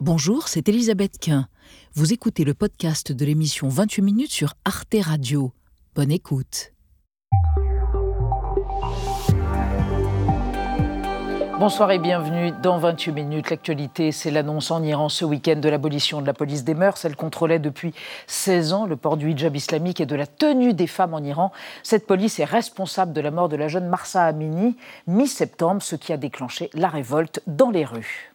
Bonjour, c'est Elisabeth Quint. Vous écoutez le podcast de l'émission 28 minutes sur Arte Radio. Bonne écoute. Bonsoir et bienvenue dans 28 minutes. L'actualité, c'est l'annonce en Iran ce week-end de l'abolition de la police des mœurs. Elle contrôlait depuis 16 ans le port du hijab islamique et de la tenue des femmes en Iran. Cette police est responsable de la mort de la jeune Marsa Amini mi-septembre, ce qui a déclenché la révolte dans les rues.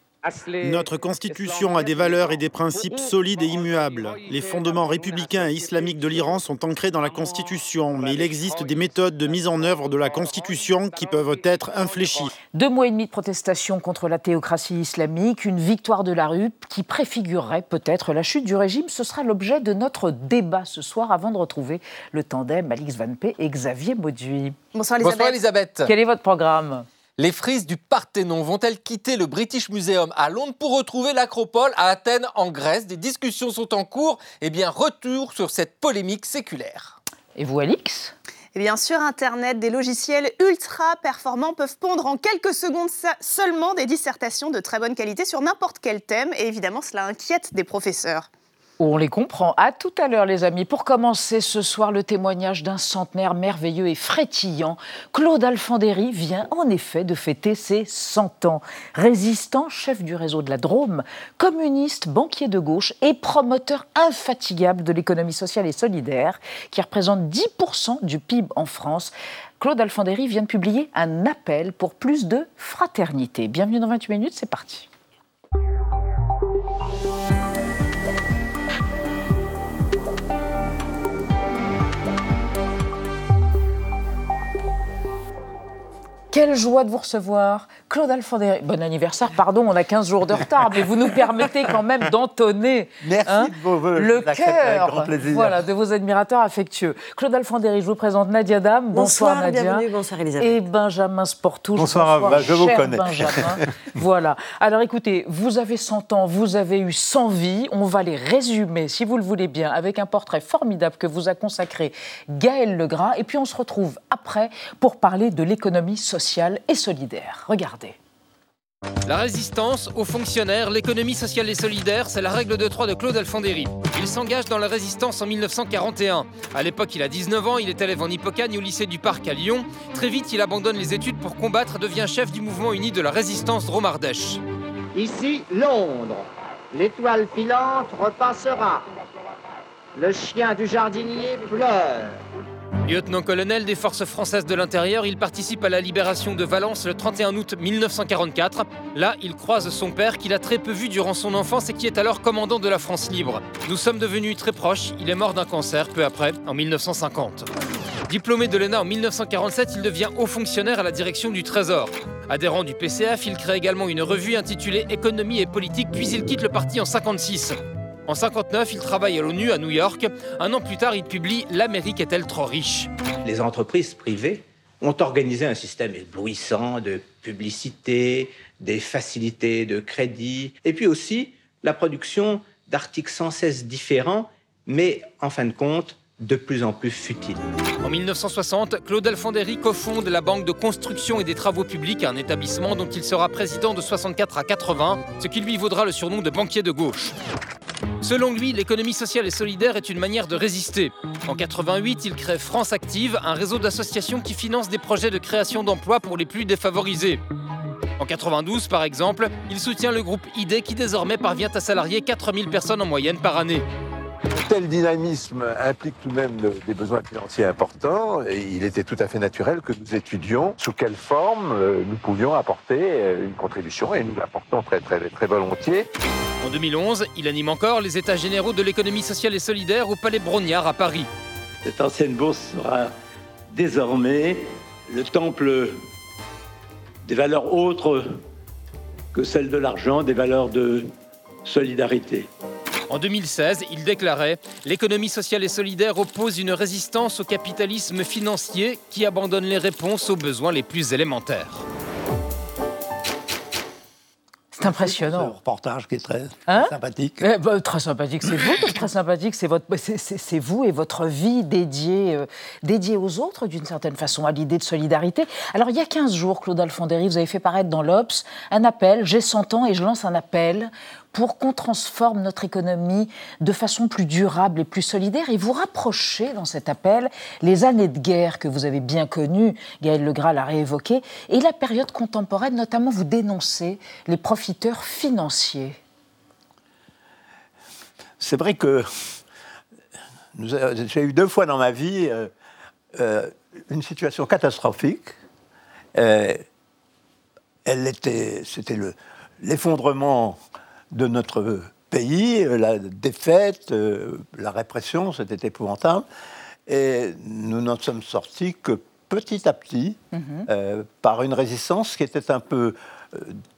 Notre Constitution a des valeurs et des principes solides et immuables. Les fondements républicains et islamiques de l'Iran sont ancrés dans la Constitution, mais il existe des méthodes de mise en œuvre de la Constitution qui peuvent être infléchies. Deux mois et demi de protestation contre la théocratie islamique, une victoire de la rue qui préfigurerait peut-être la chute du régime. Ce sera l'objet de notre débat ce soir avant de retrouver le tandem Alix Van P et Xavier Mauduit. Bonsoir Elisabeth. Bonsoir Elisabeth. Quel est votre programme? Les frises du Parthénon vont-elles quitter le British Museum à Londres pour retrouver l'Acropole à Athènes en Grèce? Des discussions sont en cours. Eh bien, retour sur cette polémique séculaire. Et vous, Alix? Eh bien, sur Internet, des logiciels ultra performants peuvent pondre en quelques secondes seulement des dissertations de très bonne qualité sur n'importe quel thème. Et évidemment, cela inquiète des professeurs. On les comprend. À tout à l'heure, les amis. Pour commencer ce soir, le témoignage d'un centenaire merveilleux et frétillant. Claude Alfandéry vient en effet de fêter ses 100 ans. Résistant, chef du réseau de la Drôme, communiste, banquier de gauche et promoteur infatigable de l'économie sociale et solidaire, qui représente 10% du PIB en France. Claude Alfandéry vient de publier un appel pour plus de fraternité. Bienvenue dans 28 minutes, c'est parti. Quelle joie de vous recevoir. Claude Alfandéry, bon anniversaire, pardon, on a 15 jours de retard, mais vous nous permettez quand même d'entonner hein, le cœur voilà, de vos admirateurs affectueux. Claude Alfandéry, je vous présente Nadia Dame. Bonsoir, Nadia. Bienvenue, bonsoir Elisabeth. Et Benjamin Sportouche. Bonsoir, bonsoir je vous connais. Benjamin. voilà. Alors écoutez, vous avez 100 ans, vous avez eu 100 vies. On va les résumer, si vous le voulez bien, avec un portrait formidable que vous a consacré Gaël Legras. Et puis on se retrouve après pour parler de l'économie sociale et solidaire. Regardez. La résistance aux fonctionnaires, l'économie sociale et solidaire, c'est la règle de trois de Claude Alfandéry. Il s'engage dans la résistance en 1941. À l'époque, il a 19 ans, il est élève en Hippocagne au lycée du Parc à Lyon. Très vite, il abandonne les études pour combattre et devient chef du mouvement uni de la résistance Dromardèche. Ici, Londres. L'étoile filante repassera. Le chien du jardinier pleure. Lieutenant-colonel des forces françaises de l'intérieur, il participe à la libération de Valence le 31 août 1944. Là, il croise son père qu'il a très peu vu durant son enfance et qui est alors commandant de la France libre. Nous sommes devenus très proches, il est mort d'un cancer peu après, en 1950. Diplômé de l'ENA en 1947, il devient haut fonctionnaire à la direction du Trésor. Adhérent du PCF, il crée également une revue intitulée Économie et politique, puis il quitte le parti en 1956. En 59, il travaille à l'ONU à New York. Un an plus tard, il publie L'Amérique est-elle trop riche? Les entreprises privées ont organisé un système éblouissant de publicité, des facilités de crédit, et puis aussi la production d'articles sans cesse différents, mais en fin de compte, de plus en plus futiles. En 1960, Claude Alfandéry cofonde la Banque de construction et des travaux publics, un établissement dont il sera président de 64 à 80, ce qui lui vaudra le surnom de banquier de gauche. Selon lui, l'économie sociale et solidaire est une manière de résister. En 88, il crée France Active, un réseau d'associations qui finance des projets de création d'emplois pour les plus défavorisés. En 92, par exemple, il soutient le groupe ID qui désormais parvient à salarier 4000 personnes en moyenne par année. Tel dynamisme implique tout de même des besoins financiers importants et il était tout à fait naturel que nous étudions sous quelle forme euh, nous pouvions apporter euh, une contribution et nous l'apportons très, très, très volontiers. En 2011, il anime encore les États généraux de l'économie sociale et solidaire au Palais Brognard à Paris. Cette ancienne bourse sera désormais le temple des valeurs autres que celles de l'argent, des valeurs de solidarité. En 2016, il déclarait L'économie sociale et solidaire oppose une résistance au capitalisme financier qui abandonne les réponses aux besoins les plus élémentaires. C'est impressionnant. Un reportage qui est très, hein sympathique. Eh ben, très sympathique, c'est vous. très sympathique, c'est votre, c'est vous et votre vie dédiée, euh, dédiée aux autres d'une certaine façon, à l'idée de solidarité. Alors il y a 15 jours, Claude Alfandéry, vous avez fait paraître dans l'Obs un appel. J'ai 100 ans et je lance un appel pour qu'on transforme notre économie de façon plus durable et plus solidaire. Et vous rapprochez dans cet appel les années de guerre que vous avez bien connues, Gaël Legras l'a réévoqué, et la période contemporaine, notamment vous dénoncez les profiteurs financiers. C'est vrai que j'ai eu deux fois dans ma vie euh, euh, une situation catastrophique. Euh, elle était, c'était l'effondrement de notre pays, la défaite, la répression, c'était épouvantable. Et nous n'en sommes sortis que petit à petit, mhm. par une résistance qui était un peu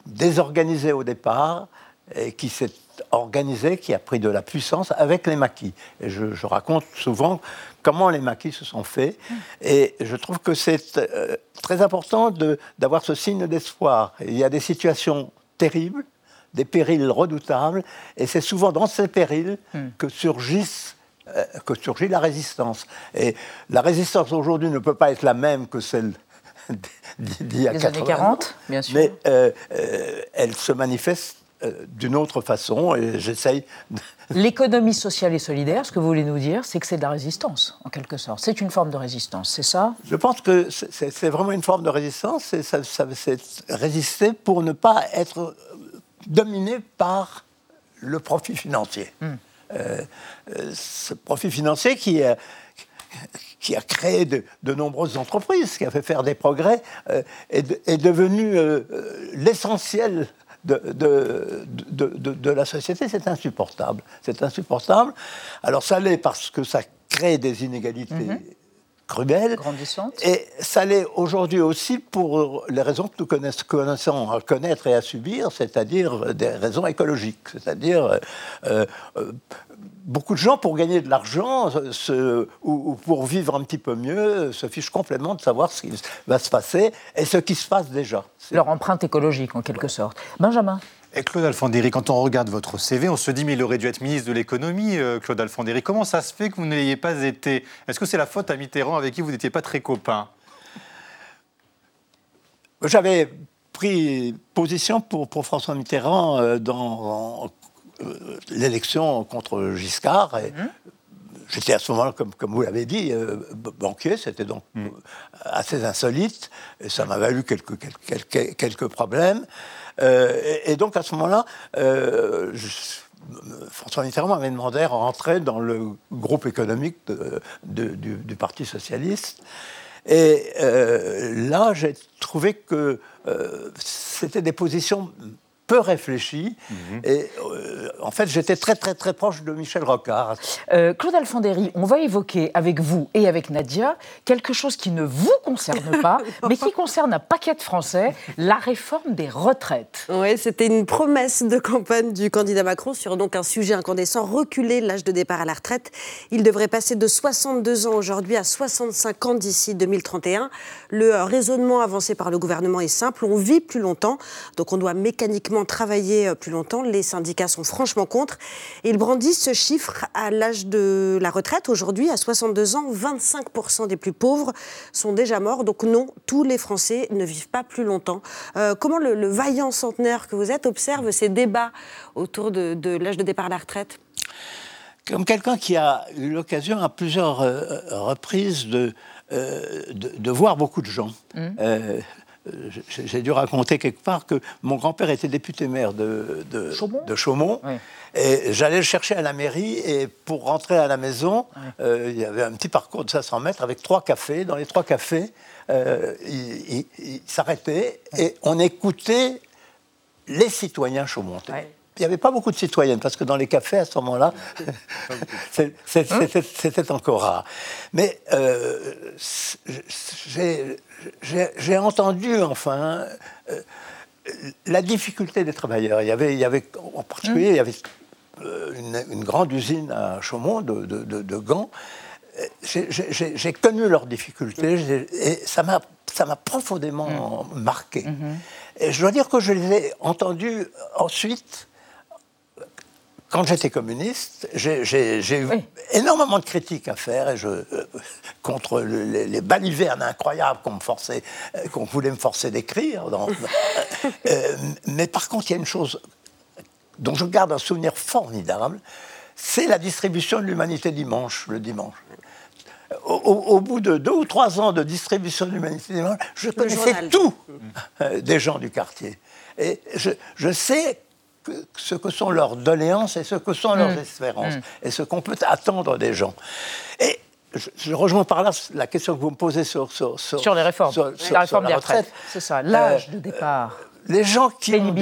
désorganisée au départ et qui s'est organisé, qui a pris de la puissance avec les maquis. Et je, raconte souvent comment les maquis se sont faits. Et je trouve que c'est euh, très important d'avoir ce signe d'espoir. Il y a des situations terribles, des périls redoutables, et c'est souvent dans ces périls hmm. que surgissent euh, que surgit la résistance. Et la résistance aujourd'hui ne peut pas être la même que celle d'il y a 40 années 40, bien sûr. Mais euh, elle se manifeste euh, d'une autre façon et j'essaye. L'économie sociale et solidaire, ce que vous voulez nous dire, c'est que c'est de la résistance, en quelque sorte. C'est une forme de résistance, c'est ça? Je pense que c'est vraiment une forme de résistance, c'est résister pour ne pas être dominé par le profit financier. Hmm. Euh, euh, ce profit financier qui a, qui a créé de, nombreuses entreprises, qui a fait faire des progrès, est, est, devenu l'essentiel de, de, de, la société, c'est insupportable. C'est insupportable. Alors ça l'est parce que ça crée des inégalités mhm. Cruelles. Et ça l'est aujourd'hui aussi pour les raisons que nous connaissons, à connaître et à subir, c'est-à-dire des raisons écologiques. C'est-à-dire euh, euh, beaucoup de gens, pour gagner de l'argent ou, pour vivre un petit peu mieux, se fichent complètement de savoir ce qui va se passer et ce qui se passe déjà. Leur empreinte écologique, en quelque sorte. Benjamin et Claude Alfandéry, quand on regarde votre CV, on se dit, mais il aurait dû être ministre de l'économie, euh, Claude Alfandéry. Comment ça se fait que vous n'ayez pas été? Est-ce que c'est la faute à Mitterrand avec qui vous n'étiez pas très copain J'avais pris position pour, pour François Mitterrand euh, dans, euh, l'élection contre Giscard. Et mhm. J'étais à ce moment-là, comme, comme vous l'avez dit, euh, banquier, c'était donc mhm. assez insolite, et ça m'a valu quelques, quelques, quelques problèmes. Euh, et, donc à ce moment-là, François Mitterrand m'avait demandé à rentrer dans le groupe économique du, du, Parti socialiste. Et là, j'ai trouvé que c'était des positions peu réfléchi. Mhm. Et euh, en fait, j'étais très, très, très proche de Michel Rocard. Euh, Claude Alfandéry, on va évoquer avec vous et avec Nadia quelque chose qui ne vous concerne pas, mais qui concerne un paquet de Français, la réforme des retraites. Oui, c'était une promesse de campagne du candidat Macron sur donc un sujet incandescent, reculer l'âge de départ à la retraite. Il devrait passer de 62 ans aujourd'hui à 65 ans d'ici 2031. Le raisonnement avancé par le gouvernement est simple, on vit plus longtemps, donc on doit mécaniquement travailler euh, plus longtemps. Les syndicats sont franchement contre. ils brandissent ce chiffre à l'âge de la retraite. Aujourd'hui, à 62 ans, 25% des plus pauvres sont déjà morts. Donc non, tous les Français ne vivent pas plus longtemps. Euh, comment le, vaillant centenaire que vous êtes observe ces débats autour de, l'âge de départ à la retraite? Comme quelqu'un qui a eu l'occasion à plusieurs euh, reprises de, de, voir beaucoup de gens. Mmh. Euh, j'ai dû raconter quelque part que mon grand-père était député maire de, de Chaumont. Et j'allais le chercher à la mairie et pour rentrer à la maison, euh, il y avait un petit parcours de 500 mètres avec trois cafés. Dans les trois cafés, euh, il, s'arrêtait et on écoutait les citoyens chaumont-tais il n'y avait pas beaucoup de citoyennes, parce que dans les cafés, à ce moment-là, c'était encore rare. Mais euh, j'ai entendu, enfin, euh, la difficulté des travailleurs. Il y avait, il y avait en particulier, il y avait euh, une, grande usine à Chaumont de, de, gants. J'ai connu leurs difficultés et ça m'a profondément mmh. marqué. Mmh. Et je dois dire que je les ai entendus ensuite quand j'étais communiste, j'ai eu énormément de critiques à faire et je, euh, contre les, balivernes incroyables qu'on forçait, euh, qu'on voulait me forcer d'écrire. Euh, mais par contre, il y a une chose dont je garde un souvenir formidable, c'est la distribution de l'humanité dimanche, le dimanche. Au, bout de deux ou trois ans de distribution de l'humanité dimanche, je connaissais tout euh, des gens du quartier. Et je, sais ce que sont leurs doléances et ce que sont leurs mmh. espérances mmh. et ce qu'on peut attendre des gens. Et je, rejoins par là la question que vous me posez sur, sur, sur, les réformes, sur, la réforme des retraites. C'est ça, l'âge de départ les gens qui ont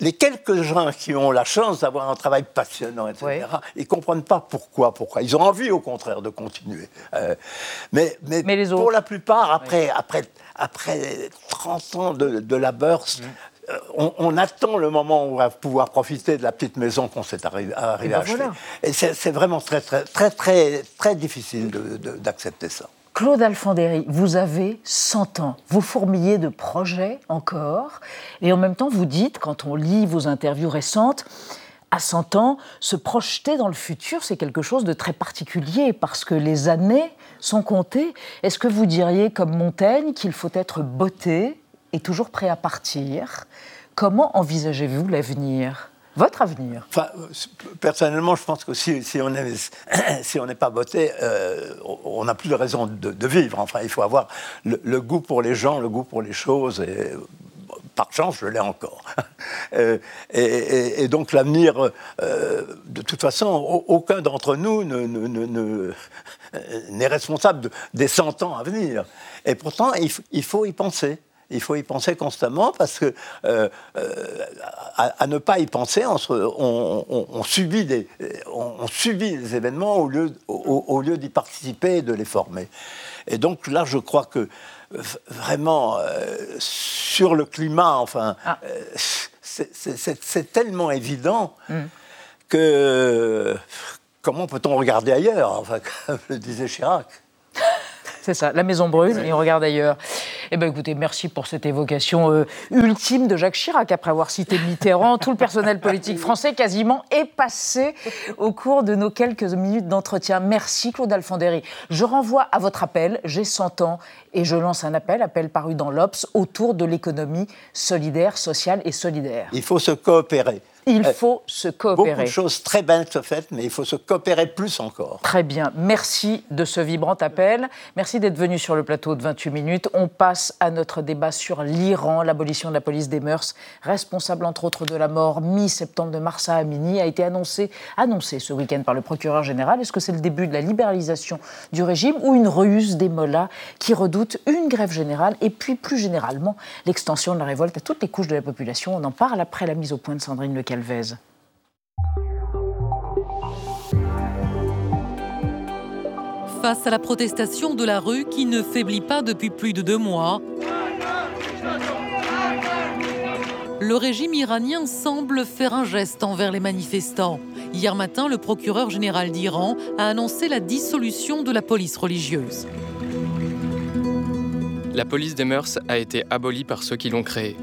les quelques gens qui ont la chance d'avoir un travail passionnant, etc., ils ne comprennent pas pourquoi, pourquoi. Ils ont envie, au contraire, de continuer. Euh, mais, mais, pour la plupart, après, après, après 30 ans de, labeur, mm. Euh, on, attend le moment où on va pouvoir profiter de la petite maison qu'on s'est arrivé, à ben acheter. Et c'est vraiment très, très, très, très, très difficile d'accepter ça. Claude Alfandéry, vous avez 100 ans, vous fourmillez de projets encore, et en même temps vous dites, quand on lit vos interviews récentes, à 100 ans, se projeter dans le futur, c'est quelque chose de très particulier parce que les années sont comptées. Est-ce que vous diriez, comme Montaigne, qu'il faut être botté et toujours prêt à partir Comment envisagez-vous l'avenir votre avenir? Enfin, Personnellement, je pense que si, on n'est pas botté, euh, on n'a plus de raison de, vivre. Enfin, il faut avoir le, goût pour les gens, le goût pour les choses. Et, par chance, je l'ai encore. Euh, et, donc l'avenir, euh, de toute façon, aucun d'entre nous n'est ne, responsable des 100 ans à venir. Et pourtant, il faut y penser. Il faut y penser constamment parce que euh, euh, à, ne pas y penser, on, subit des, on, subit les événements au lieu, au, lieu d'y participer et de les former. Et donc là, je crois que vraiment, euh, sur le climat, enfin, ah. c'est tellement évident mm. que comment peut-on regarder ailleurs, enfin, comme le disait Chirac? C'est ça, la maison brûle et on regarde ailleurs. Eh écoutez, merci pour cette évocation euh, ultime de Jacques Chirac. Après avoir cité Mitterrand, tout le personnel politique français quasiment est passé au cours de nos quelques minutes d'entretien. Merci Claude Alfandéry. Je renvoie à votre appel, j'ai 100 ans, et je lance un appel, appel paru dans l'Obs, autour de l'économie solidaire, sociale et solidaire. Il faut se coopérer. Il euh, faut se coopérer. Beaucoup de choses très belles se faites, mais il faut se coopérer plus encore. Très bien. Merci de ce vibrant appel. Merci d'être venu sur le plateau de 28 minutes. On passe à notre débat sur l'Iran, l'abolition de la police des mœurs, responsable entre autres de la mort mi-septembre de Marsa Amini, a été annoncé, annoncé ce week-end par le procureur général. Est-ce que c'est le début de la libéralisation du régime ou une ruse des mollahs qui redoutent une grève générale et puis plus généralement l'extension de la révolte à toutes les couches de la population? On en parle après la mise au point de Sandrine Face à la protestation de la rue qui ne faiblit pas depuis plus de deux mois, le régime iranien semble faire un geste envers les manifestants. Hier matin, le procureur général d'Iran a annoncé la dissolution de la police religieuse. La police des mœurs a été abolie par ceux qui l'ont créée.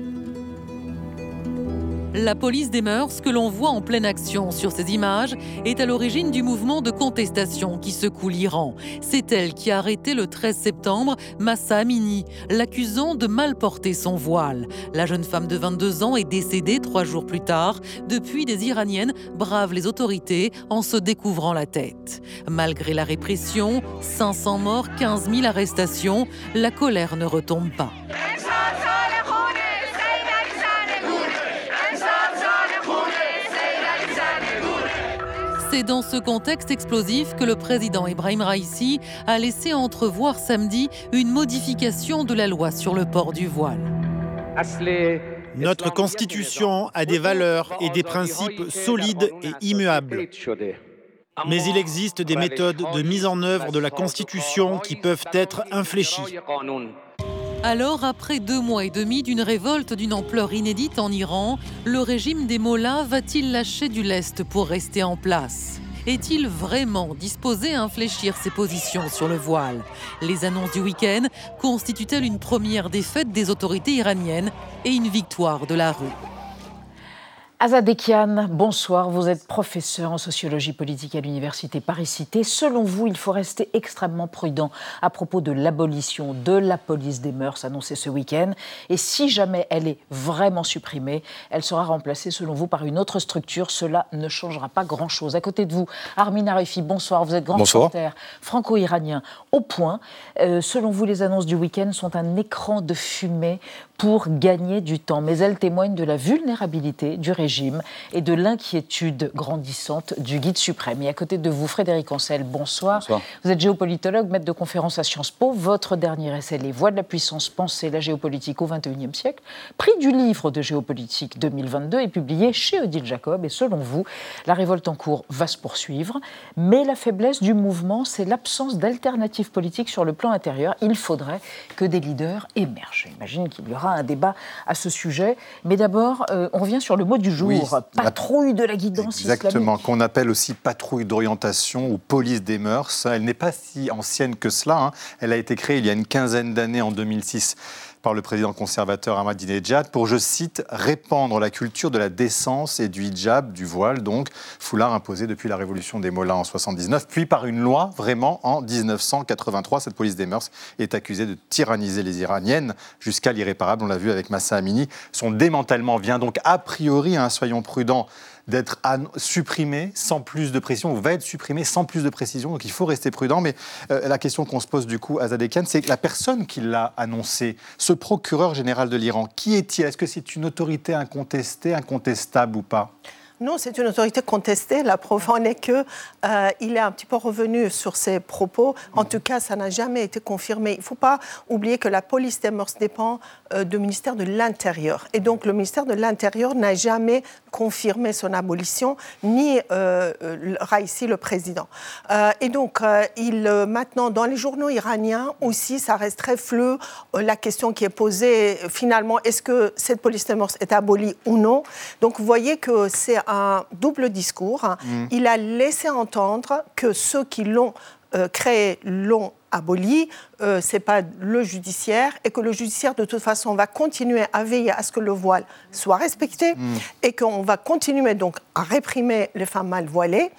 La police des mœurs, que l'on voit en pleine action sur ces images, est à l'origine du mouvement de contestation qui secoue l'Iran. C'est elle qui a arrêté le 13 septembre Massa Amini, l'accusant de mal porter son voile. La jeune femme de 22 ans est décédée trois jours plus tard. Depuis, des Iraniennes bravent les autorités en se découvrant la tête. Malgré la répression, 500 morts, 15 000 arrestations, la colère ne retombe pas. C'est dans ce contexte explosif que le président Ibrahim Raisi a laissé entrevoir samedi une modification de la loi sur le port du voile. Notre Constitution a des valeurs et des principes solides et immuables. Mais il existe des méthodes de mise en œuvre de la Constitution qui peuvent être infléchies. Alors, après deux mois et demi d'une révolte d'une ampleur inédite en Iran, le régime des Mollahs va-t-il lâcher du lest pour rester en place? Est-il vraiment disposé à infléchir ses positions sur le voile? Les annonces du week-end constituent-elles une première défaite des autorités iraniennes et une victoire de la rue? Azadekian, bonsoir. Vous êtes professeur en sociologie politique à l'Université Paris-Cité. Selon vous, il faut rester extrêmement prudent à propos de l'abolition de la police des mœurs annoncée ce week-end. Et si jamais elle est vraiment supprimée, elle sera remplacée, selon vous, par une autre structure. Cela ne changera pas grand-chose. À côté de vous, Armin Arifi, bonsoir. Vous êtes grand reporter franco-iranien au point. Euh, selon vous, les annonces du week-end sont un écran de fumée pour gagner du temps. Mais elles témoignent de la vulnérabilité du régime et de l'inquiétude grandissante du guide suprême. Et à côté de vous, Frédéric Ancel, bonsoir. Vous êtes géopolitologue, maître de conférence à Sciences Po. Votre dernier essai, Les voies de la puissance, penser la géopolitique au XXIe siècle, prix du livre de géopolitique 2022 est publié chez Odile Jacob. Et selon vous, la révolte en cours va se poursuivre. Mais la faiblesse du mouvement, c'est l'absence d'alternatives politiques sur le plan intérieur. Il faudrait que des leaders émergent. J'imagine qu'il y aura un débat à ce sujet. Mais d'abord, euh, on revient sur le mot du jour patrouille de la guidance Exactement, qu'on appelle aussi patrouille d'orientation ou police des mœurs. Elle n'est pas si ancienne que cela. Hein. Elle a été créée il y a une quinzaine d'années, en 2006 par le président conservateur Ahmadinejad pour, je cite, répandre la culture de la décence et du hijab, du voile, donc foulard imposé depuis la révolution des Mollahs en 79, puis par une loi vraiment en 1983. Cette police des mœurs est accusée de tyranniser les Iraniennes jusqu'à l'irréparable. On l'a vu avec Massa Amini. Son démantèlement vient donc a priori, hein, soyons prudents, d'être supprimé sans plus de pression, ou va être supprimé sans plus de précision. Donc il faut rester prudent. Mais euh, la question qu'on se pose du coup à Zadekian, c'est la personne qui l'a annoncé, ce procureur général de l'Iran, qui est-il? Est-ce que c'est une autorité incontestée, incontestable ou pas? Non, c'est une autorité contestée. La preuve en est qu'il euh, est un petit peu revenu sur ses propos. En tout cas, ça n'a jamais été confirmé. Il ne faut pas oublier que la police mœurs dépend euh, du ministère de l'Intérieur. Et donc, le ministère de l'Intérieur n'a jamais confirmé son abolition, ni euh, le président. Euh, et donc, il, maintenant, dans les journaux iraniens aussi, ça reste très flou. la question qui est posée, finalement, est-ce que cette police mœurs est abolie ou non? Donc, vous voyez que c'est un double discours. Mm. Il a laissé entendre que ceux qui l'ont euh, créé l'ont aboli, euh, ce n'est pas le judiciaire, et que le judiciaire, de toute façon, va continuer à veiller à ce que le voile soit respecté, mm. et qu'on va continuer donc à réprimer les femmes mal voilées.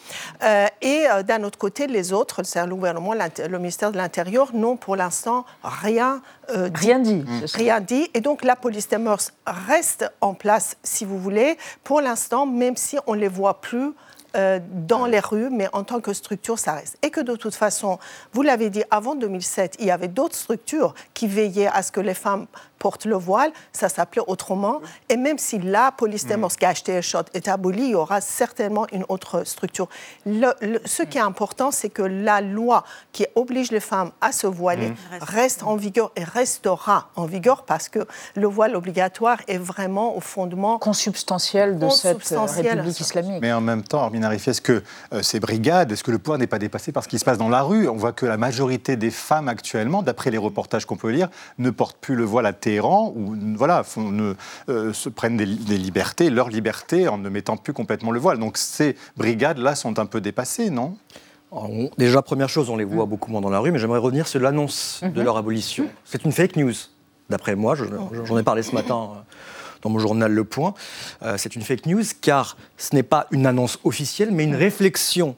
Euh, et d'un autre côté, les autres, c'est le gouvernement, le ministère de l'Intérieur, n'ont pour l'instant rien dit. Rien dit. Mm. Rien dit. Et donc la police des mœurs reste en place, si vous voulez, pour l'instant, même si on ne les voit plus euh, dans les rues, mais en tant que structure, ça reste. Et que de toute façon, vous l'avez dit, avant 2007, il y avait d'autres structures qui veillaient à ce que les femmes portent le voile, ça s'appelait autrement. Et même si la police des mœurs qui a acheté shot est abolie, il y aura certainement une autre structure. ce qui est important, c'est que la loi qui oblige les femmes à se voiler mm. reste en vigueur et restera en vigueur parce que le voile obligatoire est vraiment au fondement consubstantiel de cette République islamique. Mais en même temps, Armin Arifi, est-ce que euh, ces brigades, est-ce que le pouvoir n'est pas dépassé par ce qui se passe dans la rue? On voit que la majorité des femmes actuellement, d'après les reportages qu'on peut lire, ne portent plus le voile à ou voilà, font, euh, se prennent des, libertés, leur liberté, en ne mettant plus complètement le voile. Donc ces brigades-là sont un peu dépassées, non? Déjà, première chose, on les voit beaucoup moins dans la rue, mais j'aimerais revenir sur l'annonce de mhm. leur abolition. C'est une fake news, d'après moi. J'en ai parlé ce matin euh, dans mon journal Le Point. Euh, c'est une fake news car ce n'est pas une annonce officielle, mais une réflexion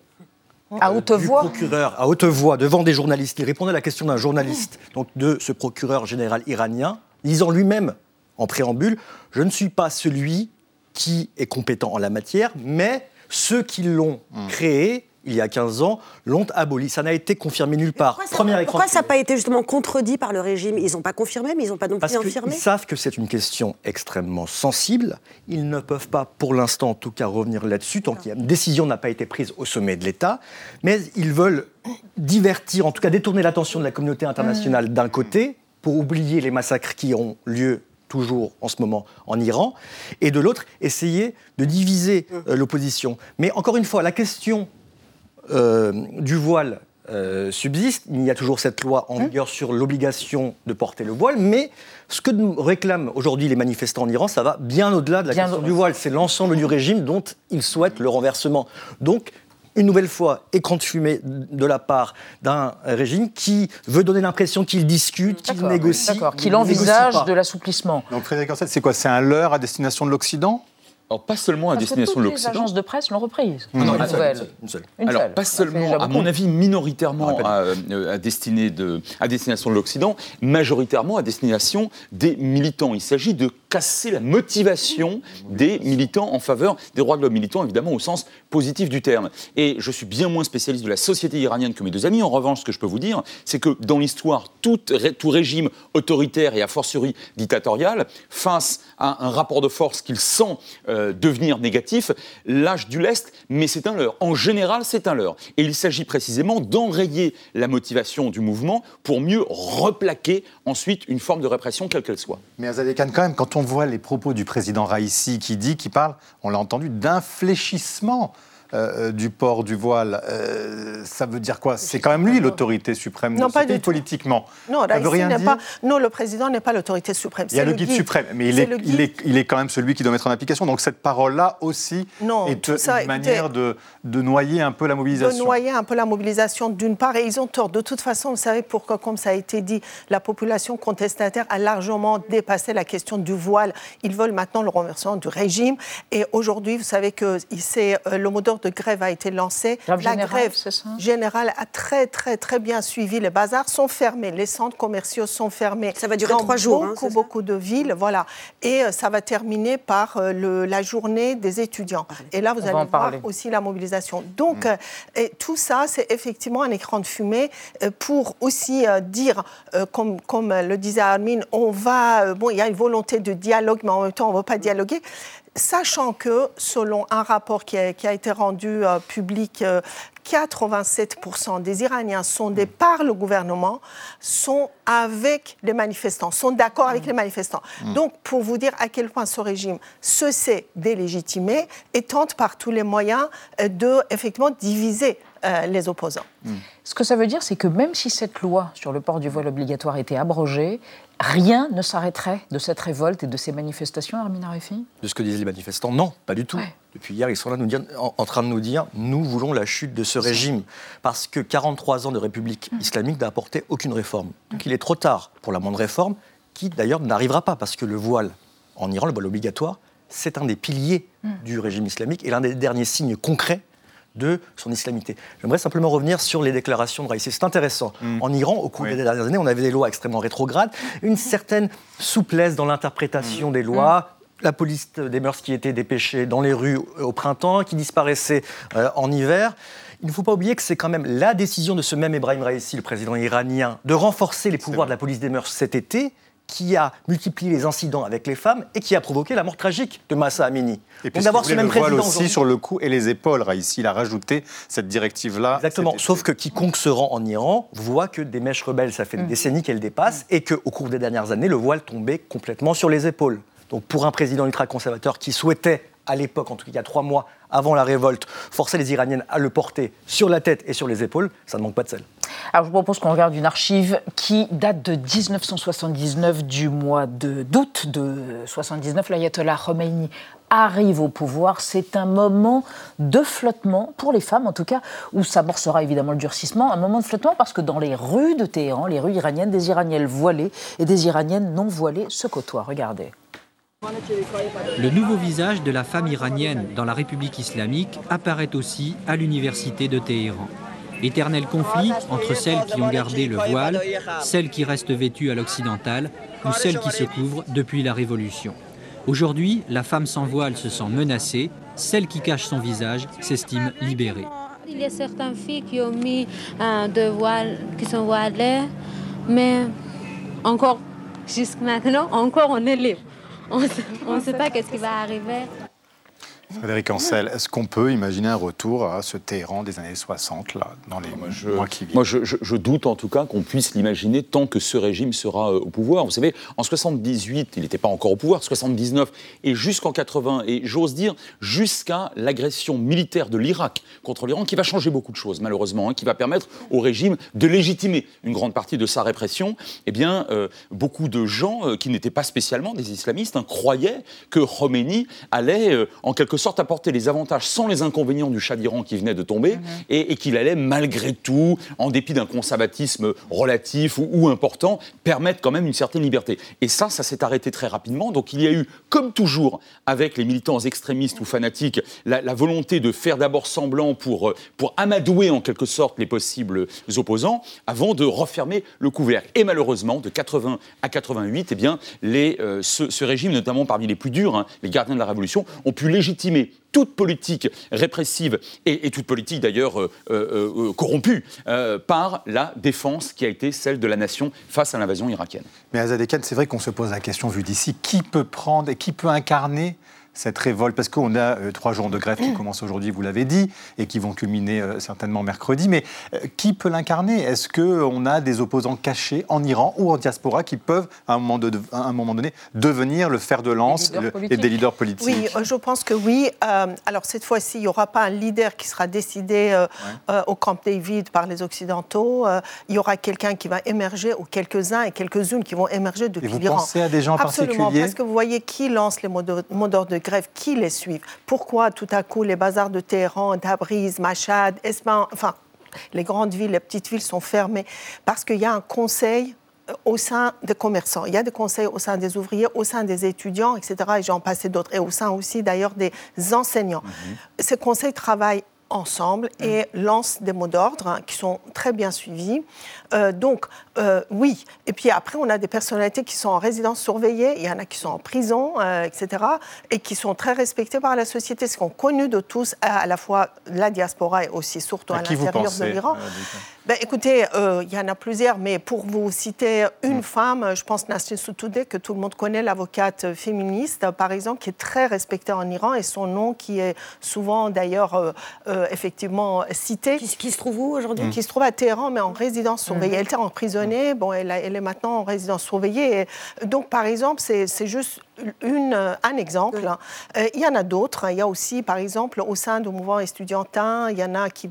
à haute voix procureur, à haute voix, devant des journalistes. Il répondait à la question d'un journaliste, donc de ce procureur général iranien disant lui-même en préambule, je ne suis pas celui qui est compétent en la matière, mais ceux qui l'ont hmm. créé il y a 15 ans, l'ont aboli. Ça n'a été confirmé nulle part. Pourquoi ça n'a pas été justement contredit par le régime? Ils n'ont pas confirmé, mais ils n'ont pas non plus Parce Ils savent que c'est une question extrêmement sensible. Ils ne peuvent pas, pour l'instant en tout cas, revenir là-dessus, tant qu'une décision n'a pas été prise au sommet de l'État. Mais ils veulent divertir, en tout cas détourner l'attention de la communauté internationale d'un côté, pour oublier les massacres qui ont lieu toujours en ce moment en Iran, et de l'autre, essayer de diviser euh, l'opposition. Mais encore une fois, la question euh, du voile euh, subsiste. Il y a toujours cette loi en hein vigueur sur l'obligation de porter le voile, mais ce que réclament aujourd'hui les manifestants en Iran, ça va bien au-delà de la question du voile. C'est l'ensemble du régime dont ils souhaitent le renversement. Donc, une nouvelle fois écran de fumée de la part d'un régime qui veut donner l'impression qu'il discute, qu'il négocie. qu'il envisage de l'assouplissement. Donc Frédéric Ancel, c'est quoi? C'est un leurre à destination de l'Occident? Alors, pas seulement à Parce destination de toutes les l'Occident. agences de presse l'ont reprise. Non, une seule, nouvelle. Une seule. Une Alors, seule. pas seulement, à mon avis, minoritairement à, euh, à destiné de, à destination de l'Occident, majoritairement à destination des militants. Il s'agit de casser la motivation des militants en faveur des droits de l'homme, militants évidemment au sens positif du terme. Et je suis bien moins spécialiste de la société iranienne que mes deux amis. En revanche, ce que je peux vous dire, c'est que dans l'histoire, tout, ré- tout régime autoritaire et a fortiori dictatorial, face à un rapport de force qu'il sent euh, devenir négatif, lâche du lest, mais c'est un leurre. En général, c'est un leurre. Et il s'agit précisément d'enrayer la motivation du mouvement pour mieux replaquer ensuite une forme de répression, quelle qu'elle soit. Mais Azadeh Khan, quand on voit les propos du président Raïssi qui dit, qui parle, on l'a entendu, d'infléchissement euh, du port du voile, euh, ça veut dire quoi? C'est quand même lui l'autorité suprême Non, de ce pas pays politiquement. Non, ça veut rien dire pas. Non, le président n'est pas l'autorité suprême. Il y a c'est le guide, suprême, mais il C'est est, il, est, il est quand même celui qui doit mettre en application. Donc cette parole-là aussi Non, est une ça, manière de, de noyer un peu la de mobilisation. noyer un peu la mobilisation d'une part, et ils ont tort. De toute façon, vous savez pourquoi, comme ça a été dit, la population contestataire a largement dépassé la question du voile. Ils veulent maintenant le renversement du régime. Et aujourd'hui, vous savez que euh, le mot d'ordre de grève a été lancé. Grève la générale, grève générale a très, très, très bien suivi. Les bazars sont fermés, les centres commerciaux sont fermés. Ça va durer dans trois jours, hein, Beaucoup, de villes, voilà. Et euh, ça va terminer par euh, le- la journée des étudiants. Et là, vous On va allez voir parler. aussi la mobilisation. Donc, euh, et tout ça, c'est effectivement un écran de fumée euh, pour aussi euh, dire, euh, comme, comme euh, le disait Armin, on va, euh, bon, il y a une volonté de dialogue, mais en même temps, on ne veut pas dialoguer. Sachant que, selon un rapport qui a, qui a été rendu euh, public, euh, 87% des Iraniens sondés par le gouvernement sont avec les manifestants, sont d'accord avec les manifestants. Mm. Donc, pour vous dire à quel point ce régime se sait délégitimé et tente par tous les moyens euh, de, effectivement, diviser euh, les opposants. Ce que ça veut dire, c'est que même si cette loi sur le port du voile obligatoire était abrogée, rien ne s'arrêterait de cette révolte et de ces manifestations, Armin Arefi De ce que disent les manifestants, non, pas du tout. Depuis hier, ils sont là nous dire, en, en train de nous dire nous voulons la chute de ce régime. Parce que 43 ans de République islamique n'a apporté aucune réforme. Donc il est trop tard pour la moindre réforme, qui d'ailleurs n'arrivera pas, parce que le voile en Iran, le voile obligatoire, c'est un des piliers du régime islamique et l'un des derniers signes concrets de son islamité. J'aimerais simplement revenir sur les déclarations de Raïssi. C'est intéressant. En Iran, au cours des dernières années, on avait des lois extrêmement rétrogrades, une certaine souplesse dans l'interprétation des lois, la police des mœurs qui était dépêchée dans les rues au printemps, qui disparaissait euh, en hiver. Il ne faut pas oublier que c'est quand même la décision de ce même Ebrahim Raïssi, le président iranien, de renforcer les pouvoirs de la police des mœurs cet été, qui a multiplié les incidents avec les femmes et qui a provoqué la mort tragique de Massa Amini. Et Donc d'avoir ce même le voile président aussi sur le cou et les épaules, Raïssi, il a rajouté cette directive-là. Exactement. Sauf que quiconque se rend en Iran voit que des mèches rebelles, ça fait des décennies qu'elles dépassent, et qu'au cours des dernières années, le voile tombait complètement sur les épaules. Donc pour un président ultra-conservateur qui souhaitait, à l'époque, en tout cas il y a trois mois avant la révolte, forcer les Iraniennes à le porter sur la tête et sur les épaules, ça ne manque pas de sel. Alors je vous propose qu'on regarde une archive qui date de 1979, du mois de- d'août de 79. L'ayatollah Khomeini arrive au pouvoir. C'est un moment de flottement, pour les femmes en tout cas, où s'amorcera évidemment le durcissement. Un moment de flottement parce que dans les rues de Téhéran, les rues iraniennes, des Iraniennes voilées et des Iraniennes non voilées se côtoient. Regardez. Le nouveau visage de la femme iranienne dans la République islamique apparaît aussi à l'université de Téhéran. Éternel conflit entre celles qui ont gardé le voile, celles qui restent vêtues à l'occidental ou celles qui se couvrent depuis la Révolution. Aujourd'hui, la femme sans voile se sent menacée, celle qui cache son visage s'estime libérée. Il y a certaines filles qui ont mis euh, de voiles, qui sont voilées, mais encore, jusqu'à maintenant, encore on est libre. On ne sait pas qu'est-ce qui va arriver. Frédéric Ancel, est-ce qu'on peut imaginer un retour à ce Téhéran des années 60, là, dans les mois qui viennent? Moi, je, je- je doute en tout cas qu'on puisse l'imaginer tant que ce régime sera euh, au pouvoir. Vous savez, en 78, il n'était pas encore au pouvoir, 79 et jusqu'en 80, et j'ose dire jusqu'à l'agression militaire de l'Irak contre l'Iran, qui va changer beaucoup de choses, malheureusement, hein, qui va permettre au régime de légitimer une grande partie de sa répression. Eh bien, euh, beaucoup de gens euh, qui n'étaient pas spécialement des islamistes hein, croyaient que Khomeini allait, euh, en quelque sorte, sorte apporter les avantages sans les inconvénients du Shah d'Iran qui venait de tomber, et, et qu'il allait malgré tout, en dépit d'un conservatisme relatif ou, ou important, permettre quand même une certaine liberté. Et ça, ça s'est arrêté très rapidement. Donc il y a eu, comme toujours avec les militants extrémistes ou fanatiques, la, la volonté de faire d'abord semblant pour, euh, pour amadouer en quelque sorte les possibles opposants, avant de refermer le couvercle. Et malheureusement, de 80 à 88, eh bien, les, euh, ce, ce régime, notamment parmi les plus durs, hein, les gardiens de la Révolution, ont pu légitimer toute politique répressive et, toute politique d'ailleurs euh, euh, euh, corrompue par la défense qui a été celle de la nation face à l'invasion irakienne. Mais Azadekan, c'est vrai qu'on se pose la question vue d'ici, qui peut prendre et qui peut incarner cette révolte Parce qu'on a euh, trois jours de grève qui commencent aujourd'hui, vous l'avez dit, et qui vont culminer euh, certainement mercredi. Mais euh, qui peut l'incarner? Est-ce qu'on a des opposants cachés en Iran ou en diaspora qui peuvent, à un moment, de- à un moment donné, devenir le fer de lance leaders le- politiques. et des leaders politiques? Oui, je pense que oui. Alors cette fois-ci, il n'y aura pas un leader qui sera décidé au Camp David par les Occidentaux. Il y aura quelqu'un qui va émerger, ou quelques-uns et quelques-unes qui vont émerger depuis Et vous l'Iran. pensez à des gens Absolument, particuliers parce que vous voyez qui lance les mots d'ordre grève, qui les suit. Pourquoi tout à coup les bazars de Téhéran, Tabriz, Mashhad, Espan, enfin les grandes villes, les petites villes sont fermées Parce qu'il y a un conseil euh, au sein des commerçants, il y a des conseils au sein des ouvriers, au sein des étudiants, etc. Et j'en passais d'autres, et au sein aussi d'ailleurs des enseignants. Ces conseils travaillent ensemble et lancent des mots d'ordre hein, qui sont très bien suivis. Euh, donc, euh, oui. Et puis après, on a des personnalités qui sont en résidence surveillée, il y en a qui sont en prison, euh, etc., et qui sont très respectées par la société, ce qu'on connu de tous, à, à la fois la diaspora et aussi surtout à, À qui l'intérieur de l'Iran. euh, Ben, écoutez, euh, il y en a plusieurs, mais pour vous citer une Mm. femme, je pense Nasrin Sotoudeh, que tout le monde connaît, l'avocate féministe, par exemple, qui est très respectée en Iran, et son nom qui est souvent d'ailleurs euh, euh, effectivement cité. Qui, se trouve où aujourd'hui? Qui se trouve à Téhéran, mais en résidence surveillée. Elle était emprisonnée, bon, elle, est maintenant en résidence surveillée. Donc, par exemple, c'est juste une, euh, un exemple. Euh, il y en a d'autres. Il y a aussi, par exemple, au sein du mouvement estudiantin, il y en a qui,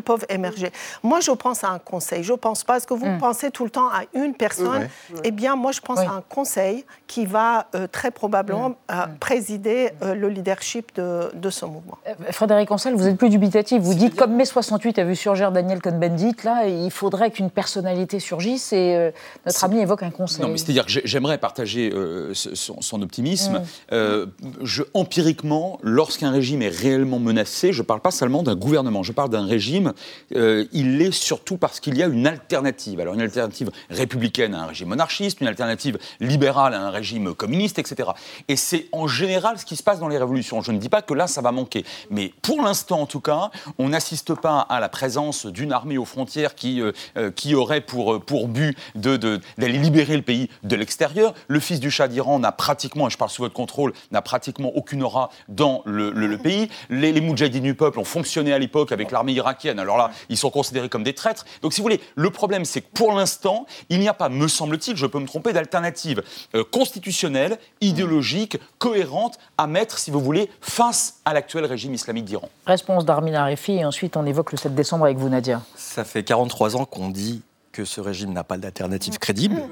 peuvent émerger. Moi, je pense à un conseil. Je ne pense pas, parce que vous pensez tout le temps à une personne. Eh bien, moi, je pense Oui. à un conseil qui va euh, très probablement euh, présider euh, le leadership de, de ce mouvement. Frédéric Ancel, vous êtes plus dubitatif. Vous dites, comme mai 68 a vu surgir Daniel Cohn-Bendit, là, il faudrait qu'une personnalité surgisse et euh, notre ami évoque un conseil. Non, mais c'est-à-dire que j'ai- j'aimerais partager euh, son, son optimisme. Mm. Euh, je, empiriquement, lorsqu'un régime est réellement menacé, je ne parle pas seulement d'un gouvernement, je parle d'un régime, euh, il l'est surtout parce qu'il y a une alternative. Alors une alternative républicaine à un régime monarchiste, une alternative libérale à un régime communiste, etc. Et c'est en général ce qui se passe dans les révolutions. Je ne dis pas que là, ça va manquer. Mais pour l'instant, en tout cas, on n'assiste pas à la présence d'une armée aux frontières qui, euh, euh, qui aurait pour, pour but de- de- d'aller libérer le pays de l'extérieur. Le fils du Shah d'Iran n'a pratiquement, et je parle sous votre contrôle, n'a pratiquement aucune aura dans le, le- le pays. Les, les Moudjahidines du peuple ont fonctionné à l'époque avec l'armée irakienne. Alors là, ils sont considérés comme des traîtres. Donc si vous voulez, le problème, c'est que pour l'instant, il n'y a pas, me semble-t-il, je peux me tromper, d'alternative euh, constitutionnelle, idéologique, cohérente à mettre, si vous voulez, face à l'actuel régime islamique d'Iran. Réponse d'Armin Arifi, et ensuite on évoque le 7 décembre avec vous, Nadia. Ça fait 43 ans qu'on dit que ce régime n'a pas d'alternative crédible.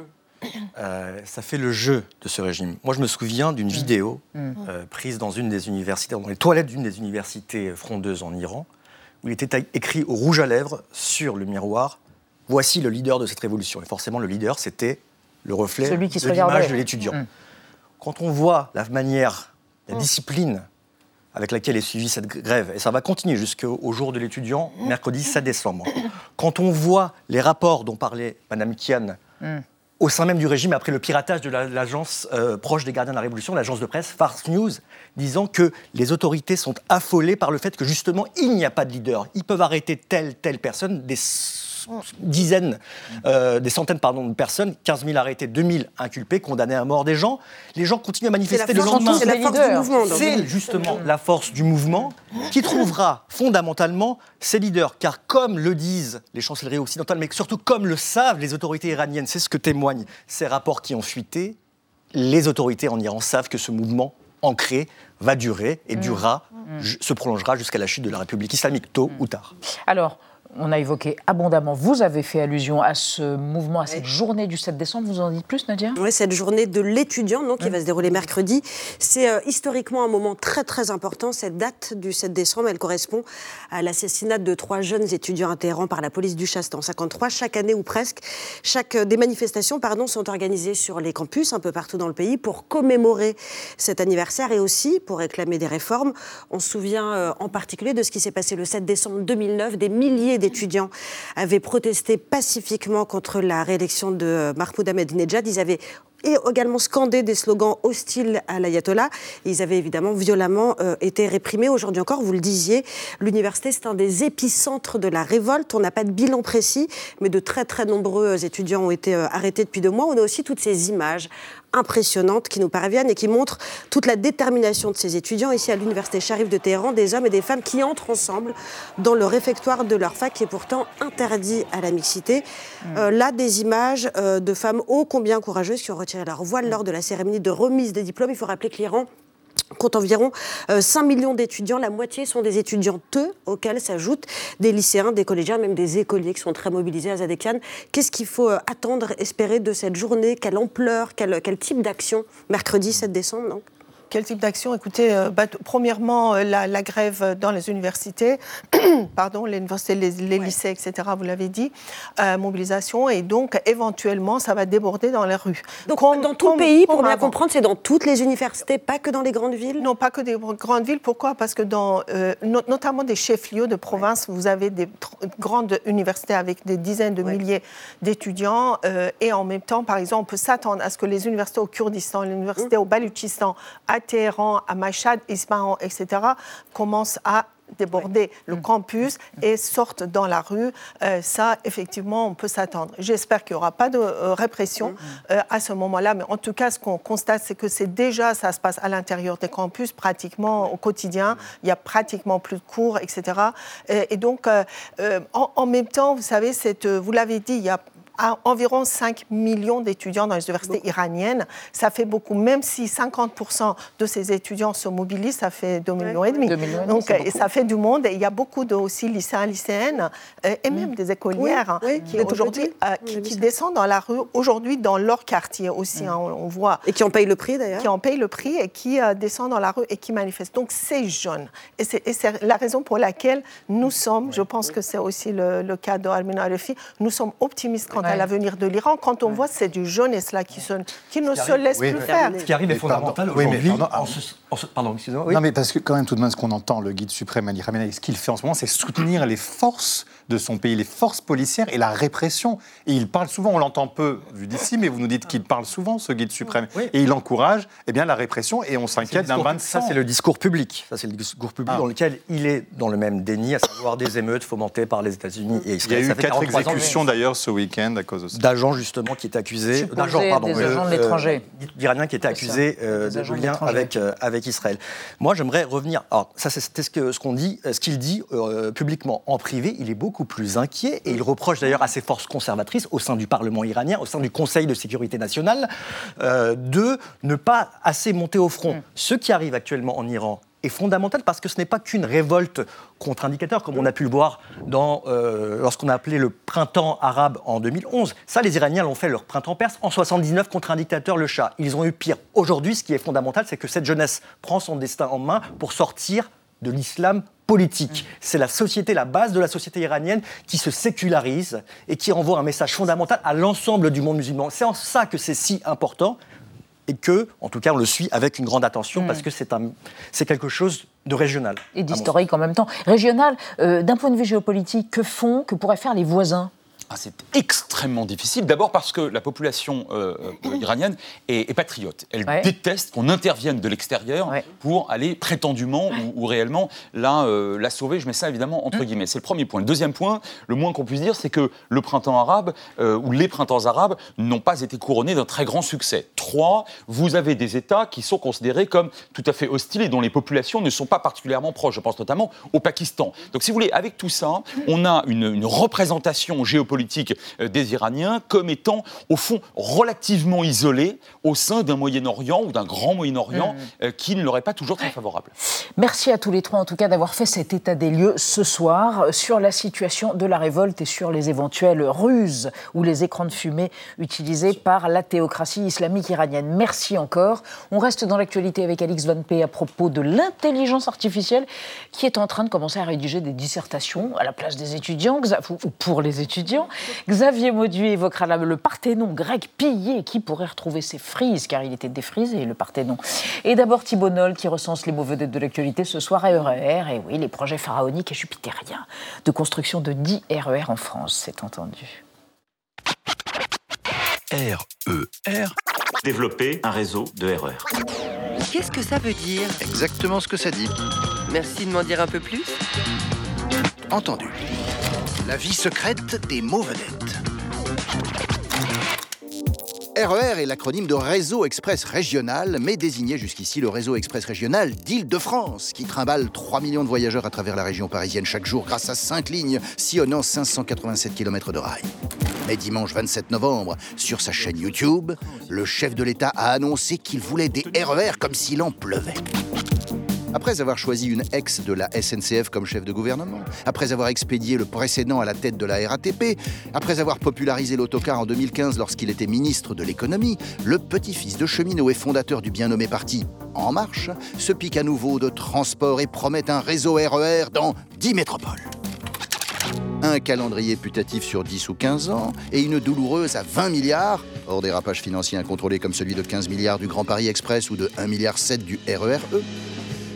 Euh, ça fait le jeu de ce régime. Moi, je me souviens d'une vidéo Mm. euh, prise dans une des universités, dans les toilettes d'une des universités frondeuses en Iran, où il était écrit au rouge à lèvres sur le miroir Voici le leader de cette révolution. Et forcément, le leader, c'était le reflet Celui qui se de l'image de l'étudiant. Mm. Quand on voit la manière, la Mm. discipline avec laquelle est suivie cette grève, et ça va continuer jusqu'au au jour de l'étudiant, mercredi 7 décembre. Quand on voit les rapports dont parlait Mme Kian au sein même du régime, après le piratage de la- l'agence euh, proche des gardiens de la Révolution, l'agence de presse Fars News, disant que les autorités sont affolées par le fait que justement il n'y a pas de leader. Ils peuvent arrêter telle, telle personne, dizaines, euh, des centaines pardon, de personnes, 15 000 arrêtés, 2 000 inculpés, condamnés à mort des gens. Les gens continuent à manifester le lendemain. c'est la force du mouvement. C'est justement la force du mouvement qui trouvera fondamentalement ses leaders. Car comme le disent les chancelleries occidentales, mais surtout comme le savent les autorités iraniennes, c'est ce que témoignent ces rapports qui ont fuité, les autorités en Iran savent que ce mouvement ancré va durer et Mm. durera, Mm. se prolongera jusqu'à la chute de la République islamique, tôt ou tard. Alors, on a évoqué abondamment, vous avez fait allusion à ce mouvement, à cette journée du 7 décembre. Vous en dites plus, Nadia? Oui, cette journée de l'étudiant donc, qui va se dérouler mercredi. C'est euh, historiquement un moment très très important. Cette date du 7 décembre, elle correspond à l'assassinat de trois jeunes étudiants Téhéran par la police du Chaste en 53. Chaque année ou presque, chaque, euh, des manifestations pardon, sont organisées sur les campus un peu partout dans le pays pour commémorer cet anniversaire et aussi pour réclamer des réformes. On se souvient euh, en particulier de ce qui s'est passé le 7 décembre 2009. Des milliers d'étudiants avaient protesté pacifiquement contre la réélection de Mahmoud Ahmadinejad. Ils avaient également scandé des slogans hostiles à l'ayatollah. Ils avaient évidemment violemment euh, été réprimés. Aujourd'hui encore, vous le disiez, l'université, c'est un des épicentres de la révolte. On n'a pas de bilan précis, mais de très très nombreux étudiants ont été euh, arrêtés depuis deux mois. On a aussi toutes ces images impressionnantes qui nous parviennent et qui montrent toute la détermination de ces étudiants ici à l'université Sharif de Téhéran, des hommes et des femmes qui entrent ensemble dans le réfectoire de leur fac qui est pourtant interdit à la mixité. Euh, là, des images euh, de femmes ô combien courageuses qui ont retiré leur voile lors de la cérémonie de remise des diplômes. Il faut rappeler que l'Iran compte environ euh, 5 millions d'étudiants. La moitié sont des étudiantes, auxquels s'ajoutent des lycéens, des collégiens, même des écoliers qui sont très mobilisés à Zadekian. Qu'est-ce qu'il faut euh, attendre, espérer de cette journée? Quelle ampleur Quel, quel type d'action? Mercredi 7 décembre, donc Quel type d'action? Écoutez, euh, bah, premièrement, euh, la, la grève dans les universités, pardon, les universités, les, les lycées, etc., vous l'avez dit, euh, mobilisation, et donc éventuellement, ça va déborder dans les rues. Donc, dans tout le pays, pour bien avant. comprendre, c'est dans toutes les universités, pas que dans les grandes villes? Non, pas que des grandes villes. Pourquoi? Parce que dans, euh, no- notamment des chefs-lieux de province, vous avez des grandes universités avec des dizaines de milliers d'étudiants. euh, et en même temps, par exemple, on peut s'attendre à ce que les universités au Kurdistan, les universités au Baloutchistan, à Téhéran, à Isfahan, etc., commencent à déborder le campus et sortent dans la rue. Euh, ça, effectivement, on peut s'attendre. J'espère qu'il n'y aura pas de euh, répression euh, à ce moment-là, mais en tout cas, ce qu'on constate, c'est que c'est déjà, ça se passe à l'intérieur des campus, pratiquement au quotidien. Il y a pratiquement plus de cours, etc. Et, et donc, en, en même temps, vous savez, cette, vous l'avez dit, il y a à environ 5 millions d'étudiants dans les universités iraniennes. Ça fait beaucoup, même si 50% de ces étudiants se mobilisent, ça fait 2 millions et demi. Millions Donc, et ça fait du monde. Et il y a beaucoup de aussi lycéens, lycéennes, euh, et même des écolières hein, oui, qui aujourd'hui euh, qui, qui descendent dans la rue aujourd'hui dans leur quartier aussi. hein, on, on voit. Et qui en payent le prix d'ailleurs. Qui en payent le prix et qui euh, descendent dans la rue et qui manifestent. Donc c'est jeune. Et c'est la raison pour laquelle nous sommes, je pense que c'est aussi le, le cas de Almina Alefi, nous sommes optimistes quant à Ouais. l'avenir de l'Iran, quand on voit c'est du jeunesse là qui, se, qui ne se arrive- laisse Oui, plus mais- faire. Ce qui arrive est fondamental Oui, mais aujourd'hui. pardon, ce- Pardon, excusez-moi. oui. Non, mais parce que quand même, tout de même, ce qu'on entend, le guide suprême Ali Khamenei, ce qu'il fait en ce moment, c'est soutenir les forces de son pays, les forces policières et la répression. Et il parle souvent, on l'entend peu vu d'ici, mais vous nous dites qu'il parle souvent, ce guide suprême. Et il encourage eh bien, la répression et on s'inquiète d'un bain de Ça, sang. c'est le discours public. Ça, c'est le discours public Ah. dans lequel il est dans le même déni, à savoir des émeutes fomentées par les États-Unis et Il y a Israël. eu Ça quatre 43 ans. exécutions d'ailleurs ce week-end à cause de ça. D'agents justement qui étaient accusés, d'agents pardon, des agents de l'étranger. d'Iraniens qui étaient accusés euh, des de lien avec euh, avec Israël. Moi, j'aimerais revenir. Alors ça, c'est- c'était ce ce qu'on dit, euh, ce qu'il dit euh, publiquement. En privé, il est beaucoup plus inquiet et il reproche d'ailleurs à ses forces conservatrices au sein du Parlement iranien, au sein du Conseil de sécurité nationale, euh, de ne pas assez monter au front. Mm. Ce qui arrive actuellement en Iran est fondamental parce que ce n'est pas qu'une révolte contre-indicateur, comme on a pu le voir euh, lorsqu'on a appelé le printemps arabe en 2011. Ça, les Iraniens l'ont fait leur printemps perse en 79 contre un dictateur, le Shah. Ils ont eu pire. Aujourd'hui, ce qui est fondamental, c'est que cette jeunesse prend son destin en main pour sortir de l'islam politique. C'est la société, la base de la société iranienne qui se sécularise et qui envoie un message fondamental à l'ensemble du monde musulman. C'est en ça que c'est si important et que, en tout cas, on le suit avec une grande attention parce que c'est quelque chose de régional. Et d'historique en même temps. Régional, euh, d'un point de vue géopolitique, que font, que pourraient faire les voisins? Ah, c'est extrêmement difficile. D'abord parce que la population euh, euh, iranienne est, est patriote. Elle Ouais. déteste qu'on intervienne de l'extérieur pour aller prétendument ou, ou réellement la, euh, la sauver. Je mets ça évidemment entre guillemets. C'est le premier point. Le deuxième point, le moins qu'on puisse dire, c'est que le printemps arabe ou les printemps arabes n'ont pas été couronnés d'un très grand succès. Trois, vous avez des États qui sont considérés comme tout à fait hostiles et dont les populations ne sont pas particulièrement proches. Je pense notamment au Pakistan. Donc si vous voulez, avec tout ça, on a une, une représentation géopolitique politique euh, des Iraniens comme étant, au fond, relativement isolés au sein d'un Moyen-Orient ou d'un grand Moyen-Orient Mmh. euh, qui ne leur est pas toujours très favorable. Merci à tous les trois, en tout cas, d'avoir fait cet état des lieux ce soir euh, sur la situation de la révolte et sur les éventuelles ruses ou les écrans de fumée utilisés par la théocratie islamique iranienne. Merci encore. On reste dans l'actualité avec Alix Van P à propos de l'intelligence artificielle qui est en train de commencer à rédiger des dissertations à la place des étudiants, ou pour les étudiants. Xavier Mauduit évoquera le Parthénon grec pillé qui pourrait retrouver ses frises, car il était défrisé, le Parthénon. Et d'abord Thibault Noll qui recense les mots vedettes de l'actualité ce soir à RER. Et oui, les projets pharaoniques et jupitériens de construction de 10 RER en France, c'est entendu. RER. Développer un réseau de RER. Qu'est-ce que ça veut dire? Exactement ce que ça dit. Merci de m'en dire un peu plus. Entendu. La vie secrète des mots. RER est l'acronyme de Réseau Express Régional, mais désignait jusqu'ici le Réseau Express Régional d'Île-de-France, qui trimballe 3 millions de voyageurs à travers la région parisienne chaque jour grâce à 5 lignes sillonnant 587 km de rail. Mais dimanche 27 novembre, sur sa chaîne YouTube, le chef de l'État a annoncé qu'il voulait des RER comme s'il en pleuvait. Après avoir choisi une ex de la SNCF comme chef de gouvernement, après avoir expédié le précédent à la tête de la RATP, après avoir popularisé l'autocar en 2015 lorsqu'il était ministre de l'économie, le petit-fils de cheminot et fondateur du bien nommé parti En Marche se pique à nouveau de transport et promet un réseau RER dans 10 métropoles. Un calendrier putatif sur 10 ou 15 ans et une douloureuse à 20 milliards, hors dérapage financier incontrôlé comme celui de 15 milliards du Grand Paris Express ou de 1,7 milliard du RERE,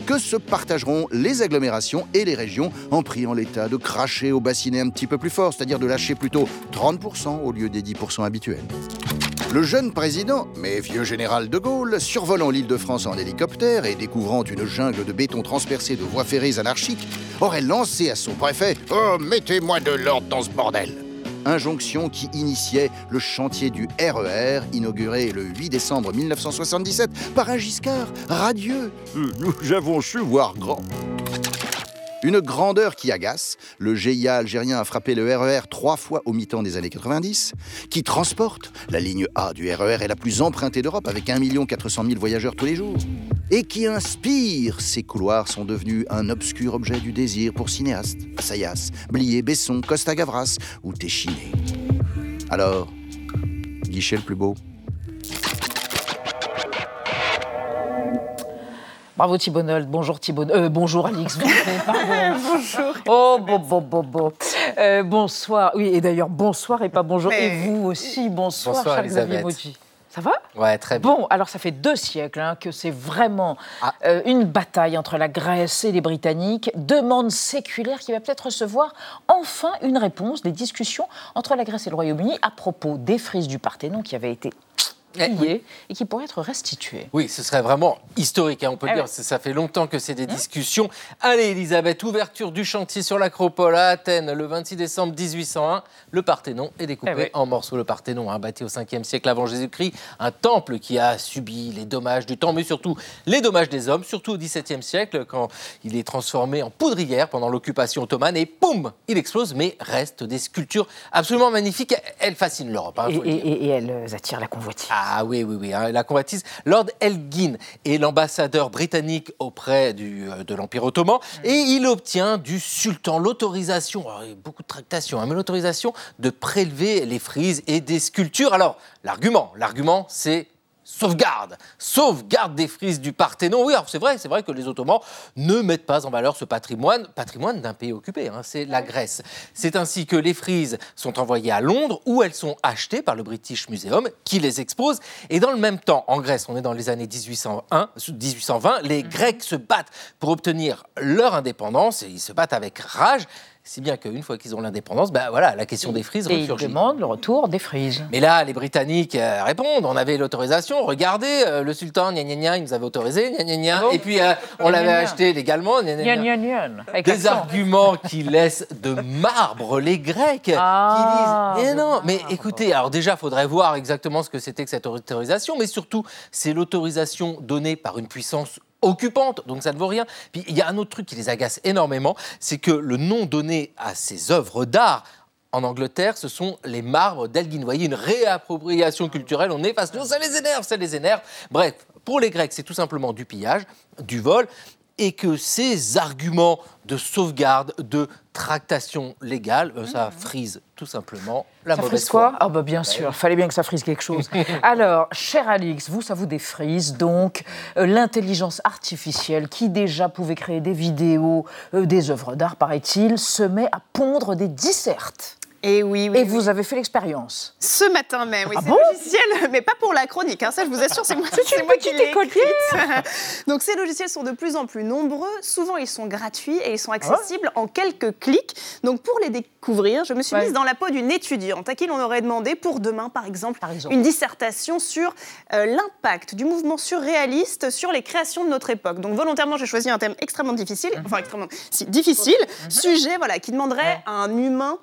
que se partageront les agglomérations et les régions en priant l'État de cracher au bassinet un petit peu plus fort, c'est-à-dire de lâcher plutôt 30% au lieu des 10% habituels. Le jeune président, mais vieux général de Gaulle, survolant l'île de France en hélicoptère et découvrant une jungle de béton transpercée de voies ferrées anarchiques, aurait lancé à son préfet Oh, mettez-moi de l'ordre dans ce bordel Injonction qui initiait le chantier du RER, inauguré le 8 décembre 1977 par un Giscard radieux. Euh, Nous avons su voir grand. Une grandeur qui agace. Le GIA algérien a frappé le RER trois fois au mi-temps des années 90, qui transporte. La ligne A du RER est la plus empruntée d'Europe avec 1 400 000 voyageurs tous les jours. Et qui inspire. Ces couloirs sont devenus un obscur objet du désir pour cinéastes. Assayas, Blier, Besson, Costa Gavras ou Téchiné. Alors, guichet le plus beau? Bravo Thibault bonjour Thibault, euh, bonjour Alix. Bonjour. Oh, bon, bon, bon, bon. Euh, bonsoir. Oui, et d'ailleurs, bonsoir et pas bonjour. Mais- Et vous aussi, bonsoir, Bonsoir, cher Xavier Elisabeth. Mauduit. Ça va? Ouais, très bien. Bon, alors ça fait deux siècles hein, que c'est vraiment euh, une bataille entre la Grèce et les Britanniques. Demande séculaire qui va peut-être recevoir enfin une réponse des discussions entre la Grèce et le Royaume-Uni à propos des frises du Parthénon qui avaient été et qui pourraient être restituées. Oui, ce serait vraiment historique, hein, on peut Ah dire. ouais. Ça- fait longtemps que c'est des discussions. Allez, Elisabeth, ouverture du chantier sur l'Acropole à Athènes le 26 décembre 1801. Le Parthénon est découpé Eh ouais. en morceaux. Le Parthénon, hein, bâti au 5e siècle avant Jésus-Christ, un temple qui a subi les dommages du temps, mais surtout les dommages des hommes, surtout au XVIIe siècle, quand il est transformé en poudrière pendant l'occupation ottomane, et poum, il explose, mais reste des sculptures absolument magnifiques. Elles fascinent l'Europe. hein, et elles attirent la convoitise. Ah oui, oui, oui. hein, la convoitise. Lord Elgin est l'ambassadeur britannique auprès du, euh, de l'Empire ottoman et il obtient du sultan l'autorisation, alors, il y a beaucoup de tractations, hein, mais l'autorisation de prélever les frises et des sculptures. Alors, l'argument, l'argument, c'est sauvegarde, sauvegarde des frises du Parthénon. Oui, alors c'est vrai, c'est vrai que les Ottomans ne mettent pas en valeur ce patrimoine, patrimoine d'un pays occupé, hein, c'est la Grèce. C'est ainsi que les frises sont envoyées à Londres où elles sont achetées par le British Museum qui les expose. Et dans le même temps, en Grèce, on est dans les années 1801, 1820, les Grecs se battent pour obtenir leur indépendance et ils se battent avec rage. Si bien qu'une fois qu'ils ont l'indépendance, ben voilà, la question des frises Et ils demandent le retour des frises. Mais là, les Britanniques euh, répondent. On avait l'autorisation, regardez, euh, le sultan, gna gna gna, il nous avait autorisé, gna gna gna, Ah et puis euh, on l'avait acheté légalement, gna Des arguments qui laissent de marbre les Grecs, Ah, qui disent non, mais écoutez, alors déjà, il faudrait voir exactement ce que c'était que cette autorisation, mais surtout, c'est l'autorisation donnée par une puissance occupante, donc ça ne vaut rien. Puis il y a un autre truc qui les agace énormément, c'est que le nom donné à ces œuvres d'art en Angleterre, ce sont les marbres d'Elgin. Vous voyez, une réappropriation culturelle, on efface tout, ça les énerve, ça les énerve. Bref, pour les Grecs, c'est tout simplement du pillage, du vol, et que ces arguments de sauvegarde, de tractation légale, euh, ça frise tout simplement la ça mauvaise frise quoi? foi. Ah bah bien sûr, il fallait bien que ça frise quelque chose. Alors, cher Alix, vous, ça vous défrise donc euh, l'intelligence artificielle qui déjà pouvait créer des vidéos, euh, des œuvres d'art, paraît-il, se met à pondre des dissertes. Et oui, oui. Et vous avez fait l'expérience Ce matin même, oui, Ah c'est bon logiciel, mais pas pour la chronique, hein, ça je vous assure, c'est moi, C'est c'est une moi qui petite l'ai. Donc ces logiciels sont de plus en plus nombreux, souvent ils sont gratuits et ils sont accessibles en quelques clics. Donc pour les découvrir, je me suis Ouais. mise dans la peau d'une étudiante à qui l'on aurait demandé pour demain, par exemple, exemple. une dissertation sur euh, l'impact du mouvement surréaliste sur les créations de notre époque. Donc volontairement, j'ai choisi un thème extrêmement difficile, Mhm. enfin extrêmement si, difficile, sujet voilà, qui demanderait à un humain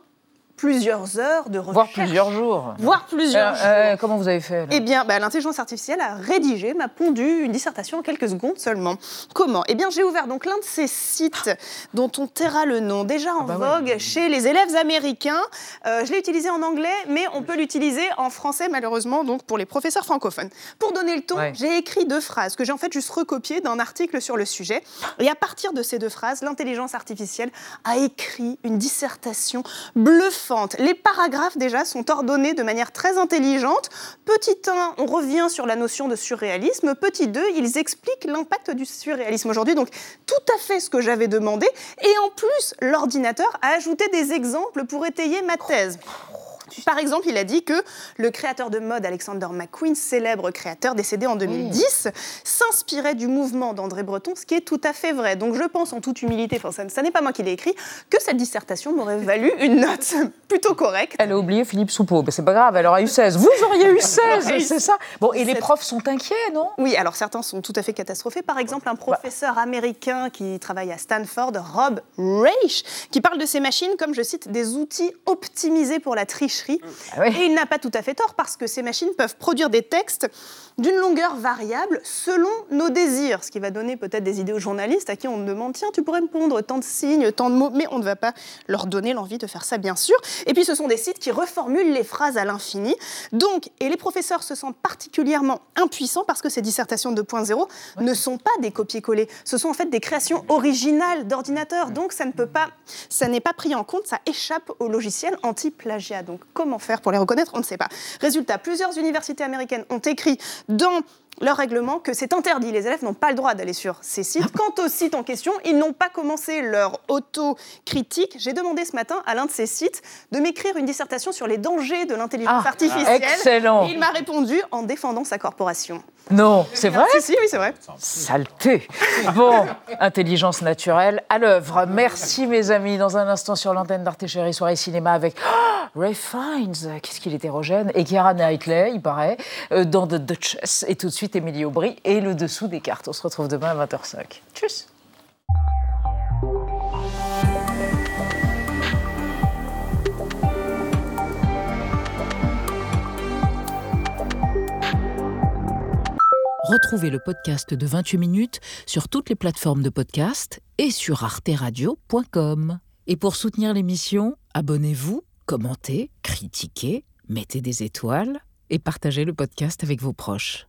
plusieurs heures de recherche. Voire plusieurs jours. Voire plusieurs Euh, jours. euh, comment vous avez fait Eh bien, bah, l'intelligence artificielle a rédigé, m'a pondu une dissertation en quelques secondes seulement. Comment? Eh bien, j'ai ouvert donc l'un de ces sites dont on taira le nom, déjà en bah ouais. vogue chez les élèves américains. Euh, je l'ai utilisé en anglais, mais on peut l'utiliser en français, malheureusement, donc pour les professeurs francophones. Pour donner le ton, Ouais. j'ai écrit deux phrases que j'ai en fait juste recopiées d'un article sur le sujet. Et à partir de ces deux phrases, l'intelligence artificielle a écrit une dissertation bluffante. Les paragraphes déjà sont ordonnés de manière très intelligente. Petit 1, on revient sur la notion de surréalisme. Petit 2, ils expliquent l'impact du surréalisme aujourd'hui. Donc tout à fait ce que j'avais demandé. Et en plus, l'ordinateur a ajouté des exemples pour étayer ma thèse. Par exemple, il a dit que le créateur de mode Alexander McQueen, célèbre créateur décédé en 2010, s'inspirait du mouvement d'André Breton, ce qui est tout à fait vrai. Donc je pense en toute humilité, enfin ça, ça n'est pas moi qui l'ai écrit, que cette dissertation m'aurait valu une note plutôt correcte. Elle a oublié Philippe Soupeau. Mais c'est pas grave, elle aura eu 16. Vous auriez eu 16, c'est ça? Bon, et les profs sont inquiets, non? Oui, alors certains sont tout à fait catastrophés. Par exemple, un professeur américain qui travaille à Stanford, Rob Reich, qui parle de ces machines comme, je cite, des outils optimisés pour la tricherie. Et il n'a pas tout à fait tort parce que ces machines peuvent produire des textes d'une longueur variable selon nos désirs, ce qui va donner peut-être des idées aux journalistes à qui on demande tiens, tu pourrais me pondre tant de signes, tant de mots, mais on ne va pas leur donner l'envie de faire ça, bien sûr. Et puis ce sont des sites qui reformulent les phrases à l'infini. Donc, et les professeurs se sentent particulièrement impuissants parce que ces dissertations 2.0 ne sont pas des copier-coller, ce sont en fait des créations originales d'ordinateurs. Donc ça ne peut pas, ça n'est pas pris en compte, ça échappe au logiciel anti-plagiat. Donc comment faire pour les reconnaître On ne sait pas. Résultat, plusieurs universités américaines ont écrit dans leur règlement que c'est interdit. Les élèves n'ont pas le droit d'aller sur ces sites. Quant aux sites en question, ils n'ont pas commencé leur auto-critique. J'ai demandé ce matin à l'un de ces sites de m'écrire une dissertation sur les dangers de l'intelligence Ah, artificielle. excellent. Et il m'a répondu en défendant sa corporation. Non, c'est vrai Si, si, oui, c'est vrai. Saleté Bon, intelligence naturelle à l'œuvre. Merci mes amis. Dans un instant sur l'antenne d'Arte Chérie, soirée cinéma avec ah, Ray Fiennes, qu'est-ce qu'il est érogène, et Keira Knightley, il paraît, euh, dans The Duchess. Et tout de suite, Émilie Aubry et le dessous des cartes. On se retrouve demain à 20h05. Tchuss Retrouvez le podcast de 28 minutes sur toutes les plateformes de podcast et sur arteradio.com. Et pour soutenir l'émission, abonnez-vous, commentez, critiquez, mettez des étoiles et partagez le podcast avec vos proches.